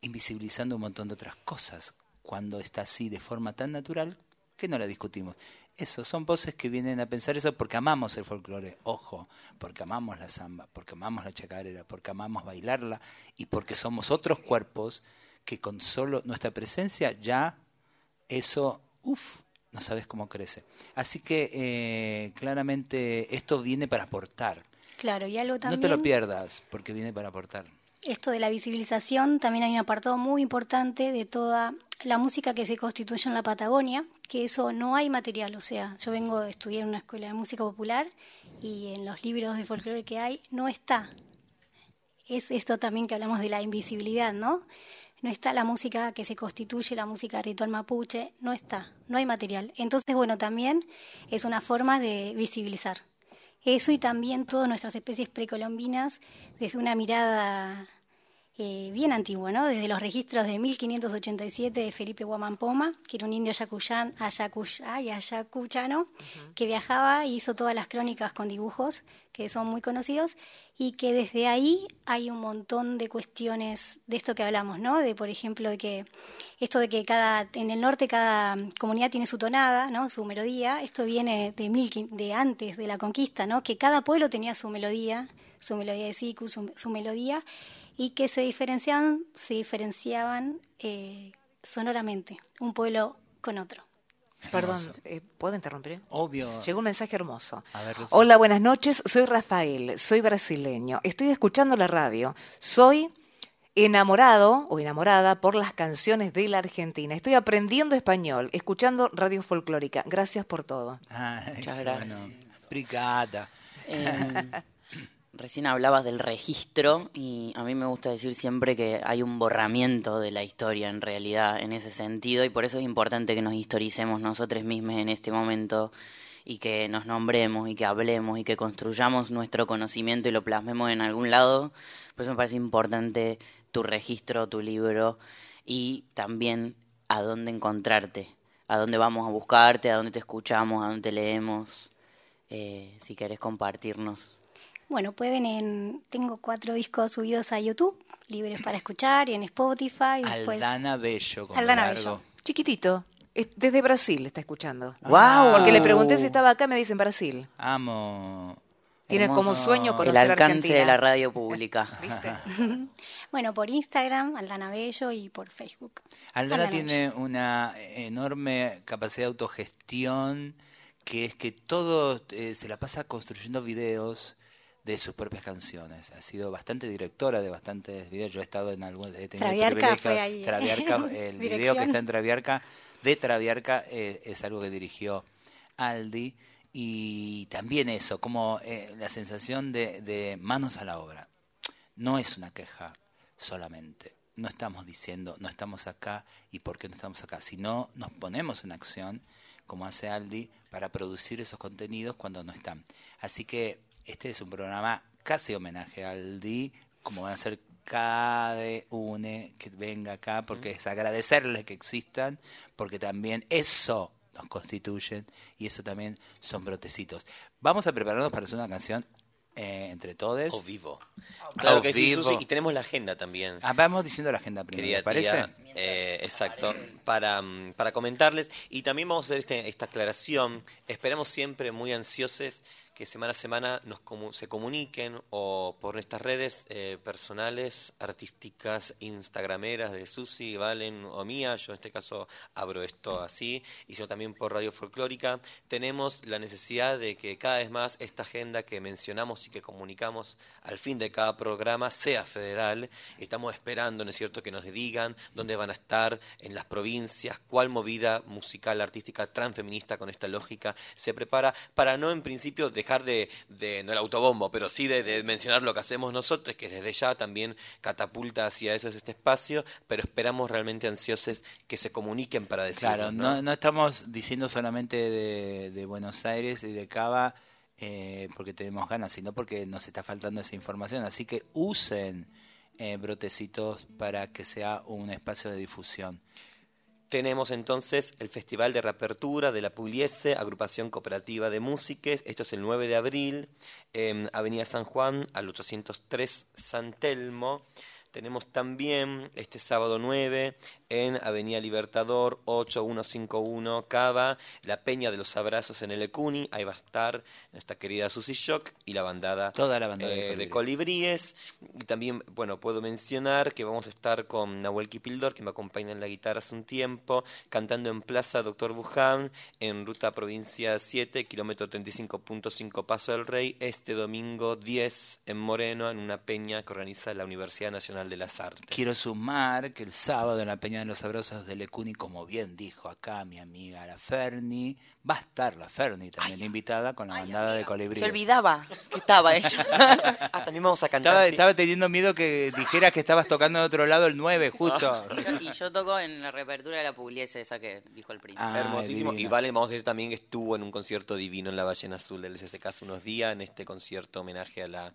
invisibilizando un montón de otras cosas cuando está así de forma tan natural que no la discutimos. Eso, son voces que vienen a pensar eso porque amamos el folclore, ojo, porque amamos la samba, porque amamos la chacarera, porque amamos bailarla y porque somos otros cuerpos que con solo nuestra presencia ya eso, uff, no sabes cómo crece. Así que eh, claramente esto viene para aportar.
Claro, y algo también...
No te lo pierdas porque viene para aportar.
Esto de la visibilización, también hay un apartado muy importante de toda la música que se constituye en la Patagonia, que eso no hay material, o sea, yo vengo a estudiar en una escuela de música popular y en los libros de folclore que hay no está. Es esto también que hablamos de la invisibilidad, ¿no? No está la música que se constituye, la música ritual mapuche, no está, no hay material. Entonces, bueno, también es una forma de visibilizar. Eso y también todas nuestras especies precolombinas desde una mirada eh, bien antiguo, ¿no? desde los registros de 1587 de Felipe Guamampoma, que era un indio ayacuchano, que viajaba y hizo todas las crónicas con dibujos, que son muy conocidos, y que desde ahí hay un montón de cuestiones de esto que hablamos, ¿no? De, por ejemplo, de que esto de que cada, en el norte cada comunidad tiene su tonada, ¿no? Su melodía, esto viene de, mil, de antes de la conquista, ¿no? Que cada pueblo tenía su melodía, su melodía de siku, su, su melodía, y que se diferenciaban, se diferenciaban eh, sonoramente, un pueblo con otro.
Perdón, eh, ¿puedo interrumpir?
Obvio.
Llegó un mensaje hermoso.
A ver, Lucy.
Hola, buenas noches. Soy Rafael, soy brasileño. Estoy escuchando la radio. Soy enamorado o enamorada por las canciones de la Argentina. Estoy aprendiendo español, escuchando radio folclórica. Gracias por todo.
Ay,
Muchas gracias.
bueno. Brigada.
Eh, recién hablabas del registro y a mí me gusta decir siempre que hay un borramiento de la historia en realidad en ese sentido y por eso es importante que nos historicemos nosotros mismos en este momento y que nos nombremos y que hablemos y que construyamos nuestro conocimiento y lo plasmemos en algún lado. Por eso me parece importante tu registro, tu libro y también a dónde encontrarte, a dónde vamos a buscarte, a dónde te escuchamos, a dónde te leemos. Eh, si querés compartirnos.
Bueno, pueden en... Tengo cuatro discos subidos a YouTube, libres para escuchar, y en Spotify. y después-
Aldana Bello, con
Aldana
largo.
Bello.
Chiquitito, es- desde Brasil está escuchando.
¡Guau!
Porque le pregunté si estaba acá, me dicen Brasil.
Amo.
Tiene como sueño
el
conocer
alcance
Argentina.
de la radio pública.
Bueno, por Instagram, Aldana Bello, y por Facebook.
Aldana
Aldana
tiene una enorme capacidad de autogestión, que es que todo eh, se la pasa construyendo videos de sus propias canciones. Ha sido bastante directora de bastantes videos. Yo he estado en algún... He tenido el
Traviarca
privilegio-
fue ahí, ¿eh?
Traviarca, el video que está en Traviarca, de Traviarca, eh, es algo que dirigió Aldi. Y también eso, como eh, la sensación de, de manos a la obra. No es una queja solamente. No estamos diciendo, no estamos acá y por qué no estamos acá, sino nos ponemos en acción, como hace Aldi, para producir esos contenidos cuando no están. Así que este es un programa casi homenaje a Aldi, como van a ser cada une que venga acá, porque es agradecerles que existan, porque también eso nos constituyen y eso también son brotecitos. Vamos a prepararnos para hacer una canción eh, entre todos.
O vivo. Claro que sí. Susi. Y tenemos la agenda también.
Ah, vamos diciendo la agenda primero,
Querida
¿te parece?
tía, eh, exacto, para, mm, para comentarles. Y también vamos a hacer este- esta aclaración. Esperamos siempre muy ansiosos que semana a semana nos comu- se comuniquen o por nuestras redes eh, personales, artísticas, instagrameras de Susi, Valen o mía. Yo en este caso abro esto así. Y sino también por Radio Folclórica. Tenemos la necesidad de que cada vez más esta agenda que mencionamos y que comunicamos al fin de cada programa sea federal. Estamos esperando, ¿no es cierto?, que nos digan dónde van a estar en las provincias, cuál movida musical, artística, transfeminista con esta lógica se prepara para no en principio dejar de, de no el autobombo, pero sí de, de mencionar lo que hacemos nosotros, que desde ya también catapulta hacia eso este espacio, pero esperamos realmente ansiosos que se comuniquen para decirlo.
Claro, no, no estamos diciendo solamente de, de Buenos Aires y de Cava eh, porque tenemos ganas, sino porque nos está faltando esa información. Así que usen eh, brotecitos para que sea un espacio de difusión.
Tenemos entonces el Festival de Reapertura de la Pugliese, Agrupación Cooperativa de Músiques. Esto es el 9 de abril, en Avenida San Juan, al 803 San Telmo. Tenemos también este sábado 9 en Avenida Libertador 8151 Cava, la Peña de los Abrazos en el Ecuni. Ahí va a estar nuestra querida Susy Shock y la bandada,
Toda la bandada de
eh, de
colibríes.
Y también, bueno, puedo mencionar que vamos a estar con Nahuel Kipildor, que me acompaña en la guitarra hace un tiempo, cantando en Plaza Doctor Buján, en ruta provincia 7, kilómetro 35.5 Paso del Rey, este domingo 10 en Moreno, en una peña que organiza la Universidad Nacional de las Artes.
Quiero sumar que el sábado en la Peña de los Abrazos de Lecuni, como bien dijo acá mi amiga la Ferni, va a estar la Ferni también invitada con la bandada de colibríes.
Se olvidaba que estaba ella.
Ah, también vamos a cantar.
Estaba,
sí.
estaba teniendo miedo que dijeras que estabas tocando de otro lado el 9, justo.
Yo- y yo toco en la reapertura de la Pugliese, esa que dijo el príncipe.
Ah,
Hermosísimo. Y. Vale, vamos a decir también que estuvo en un concierto divino en la Ballena Azul del SSK hace unos días, en este concierto homenaje a la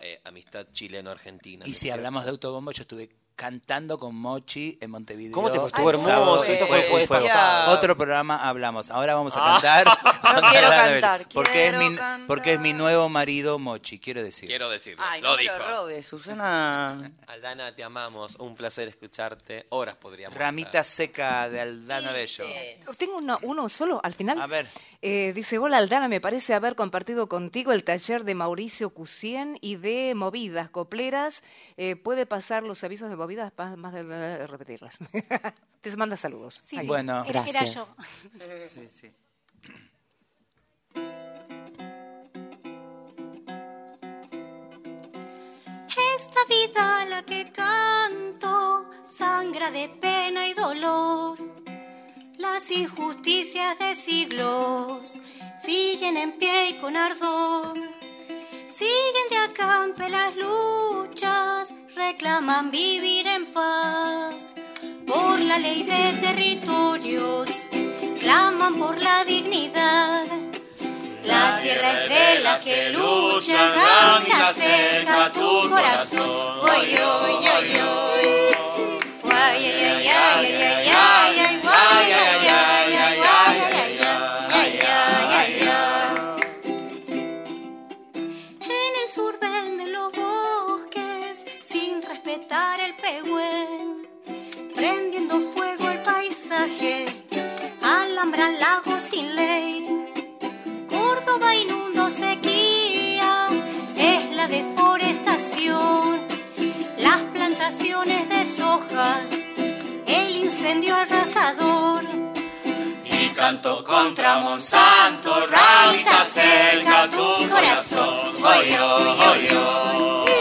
eh, amistad chileno-argentina.
Y
¿no es
si
cierto?
hablamos de autobombo, yo estuve cantando con Mochi en Montevideo.
¿Cómo te fue?
el
Estuvo hermoso,
sábado.
esto
Fue
fue
un
el
fuego.
pasado.
Otro programa hablamos. Ahora vamos a cantar.
Yo quiero cantar,
Porque es,
quiero
mi,
cantar.
porque es mi nuevo marido Mochi, quiero decir.
Quiero decirlo,
Ay,
lo
no
dijo.
lo robes, Susana.
Aldana, te amamos, un placer escucharte. Horas podríamos.
Ramita
estar.
seca de Aldana Bello.
Tengo uno, uno solo al final.
A ver.
Eh, dice, hola Aldana, me parece haber compartido contigo el taller de Mauricio Cusien y de movidas copleras. Eh, ¿Puede pasar los avisos de movidas Pa- más de, de repetirlas? Te manda saludos.
Sí,
Bueno,
era, era
gracias.
yo.
Sí, sí.
Esta vida la que canto sangra de pena y dolor. Las injusticias de siglos siguen en pie y con ardor. Siguen de acampe las luchas, reclaman vivir en paz. Por la ley de territorios, claman por la dignidad. La tierra es de la que luchan, anda cerca tu corazón. Oy, oy, oy, oy. En el sur venden los bosques sin respetar el pehuen, prendiendo fuego el paisaje, alambran lagos sin ley. Inundo sequía, es la deforestación, las plantaciones de soja, el incendio arrasador.
Y canto contra Monsanto, ramita cerca tu corazón. Oy, oy, oy,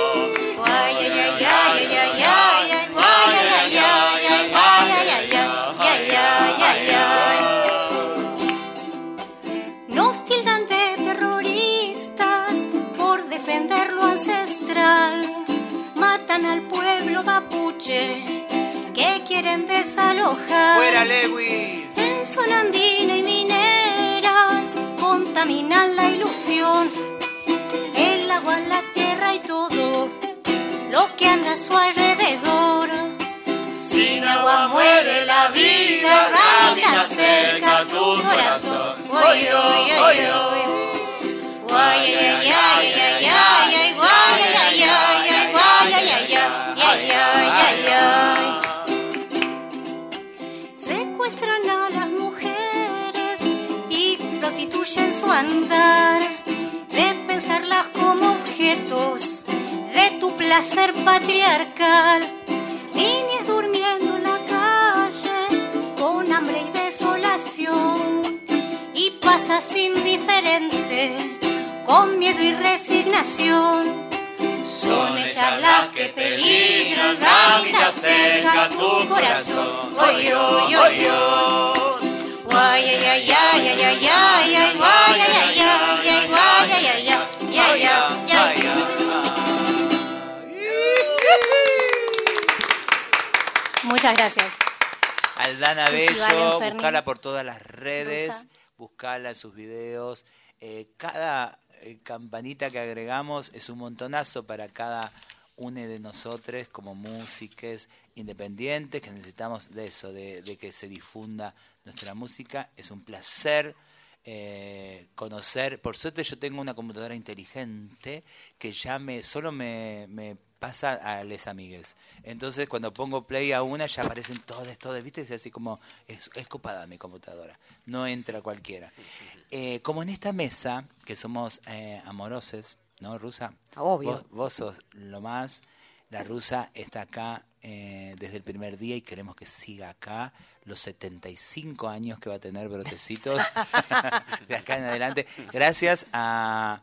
¡Fuera, Lewis!
En zona andina y mineras contaminan la ilusión. El agua, la tierra y todo lo que anda a su alrededor.
Sin agua muere la vida, ramita cerca a tu corazón.
Oy, oy, oy, oy. Guay, ay, ay, ay, ay, ay, ay, de pensarlas como objetos de tu placer patriarcal. Niñas durmiendo en la calle con hambre y desolación y pasas indiferente con miedo y resignación. Son ellas las que peligran, ramita cerca a tu corazón. Oy, oy, oy, oy. Ay, ay, ay, ay, ay, ay, ay,
Muchas gracias.
Aldana
Susi
Bello,
Ferni.
buscala por todas las redes,
Rosa.
buscala en sus videos. Eh, cada eh, campanita que agregamos es un montonazo para cada uno de nosotros como músicos independientes que necesitamos de eso, de, de que se difunda nuestra música. Es un placer eh, conocer. Por suerte yo tengo una computadora inteligente que ya me solo me, me pasa a les amigues. Entonces cuando pongo play a una ya aparecen todas, todas, ¿viste? Es así como, es, es copada mi computadora, no entra cualquiera. Eh, como en esta mesa, que somos eh, amorosos, ¿no, Rusa?
Obvio.
Vos, vos sos lo más, la Rusa está acá eh, desde el primer día y queremos que siga acá los 75 años que va a tener Brotecitos de acá en adelante. Gracias a,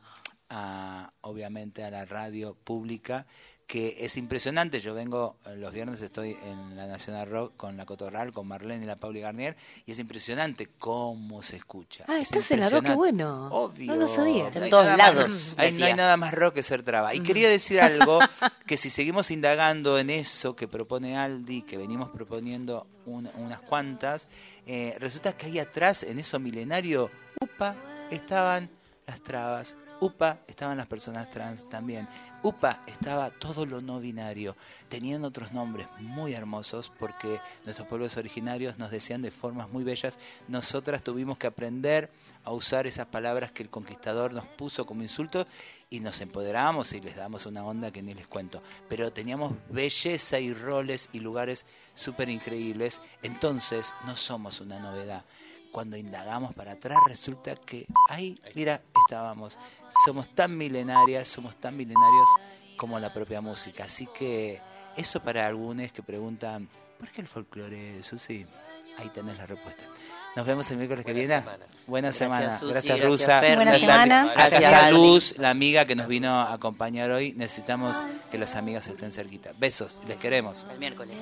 a, obviamente, a la radio pública que es impresionante. Yo vengo eh, los viernes, estoy en la Nacional Rock con la Cotorral, con Marlene y la Pauli Garnier, y es impresionante cómo se escucha.
Ah,
Es
estás en la rock, qué bueno.
Obvio.
No lo sabía.
Está en
No
todos
nada más-
lados,
hay- no hay nada más rock que ser traba. Y quería decir algo que si seguimos indagando en eso que propone Aldi, que venimos proponiendo un- unas cuantas, eh, resulta que ahí atrás, en eso milenario, upa, estaban las trabas, upa, estaban las personas trans también. Upa estaba todo lo no binario. Tenían otros nombres muy hermosos porque nuestros pueblos originarios nos decían de formas muy bellas. Nosotras tuvimos que aprender a usar esas palabras que el conquistador nos puso como insultos y nos empoderamos y les damos una onda que ni les cuento. Pero teníamos belleza y roles y lugares súper increíbles. Entonces no somos una novedad cuando indagamos para atrás resulta que ahí, mira, estábamos. Somos tan milenarias, somos tan milenarios como la propia música. Así que eso para algunos que preguntan, ¿por qué el folclore, Susi? Ahí tenés la respuesta. Nos vemos el miércoles que
Buena
viene.
semana.
Buena
Gracias,
semana.
Susi,
gracias,
gracias,
Rusa.
Fer.
Buena
Gracias,
semana.
Gracias,
Gracias,
Aldi.
Luz, la amiga que nos vino a acompañar hoy. Necesitamos que las amigas estén cerquita. Besos, les queremos.
El miércoles.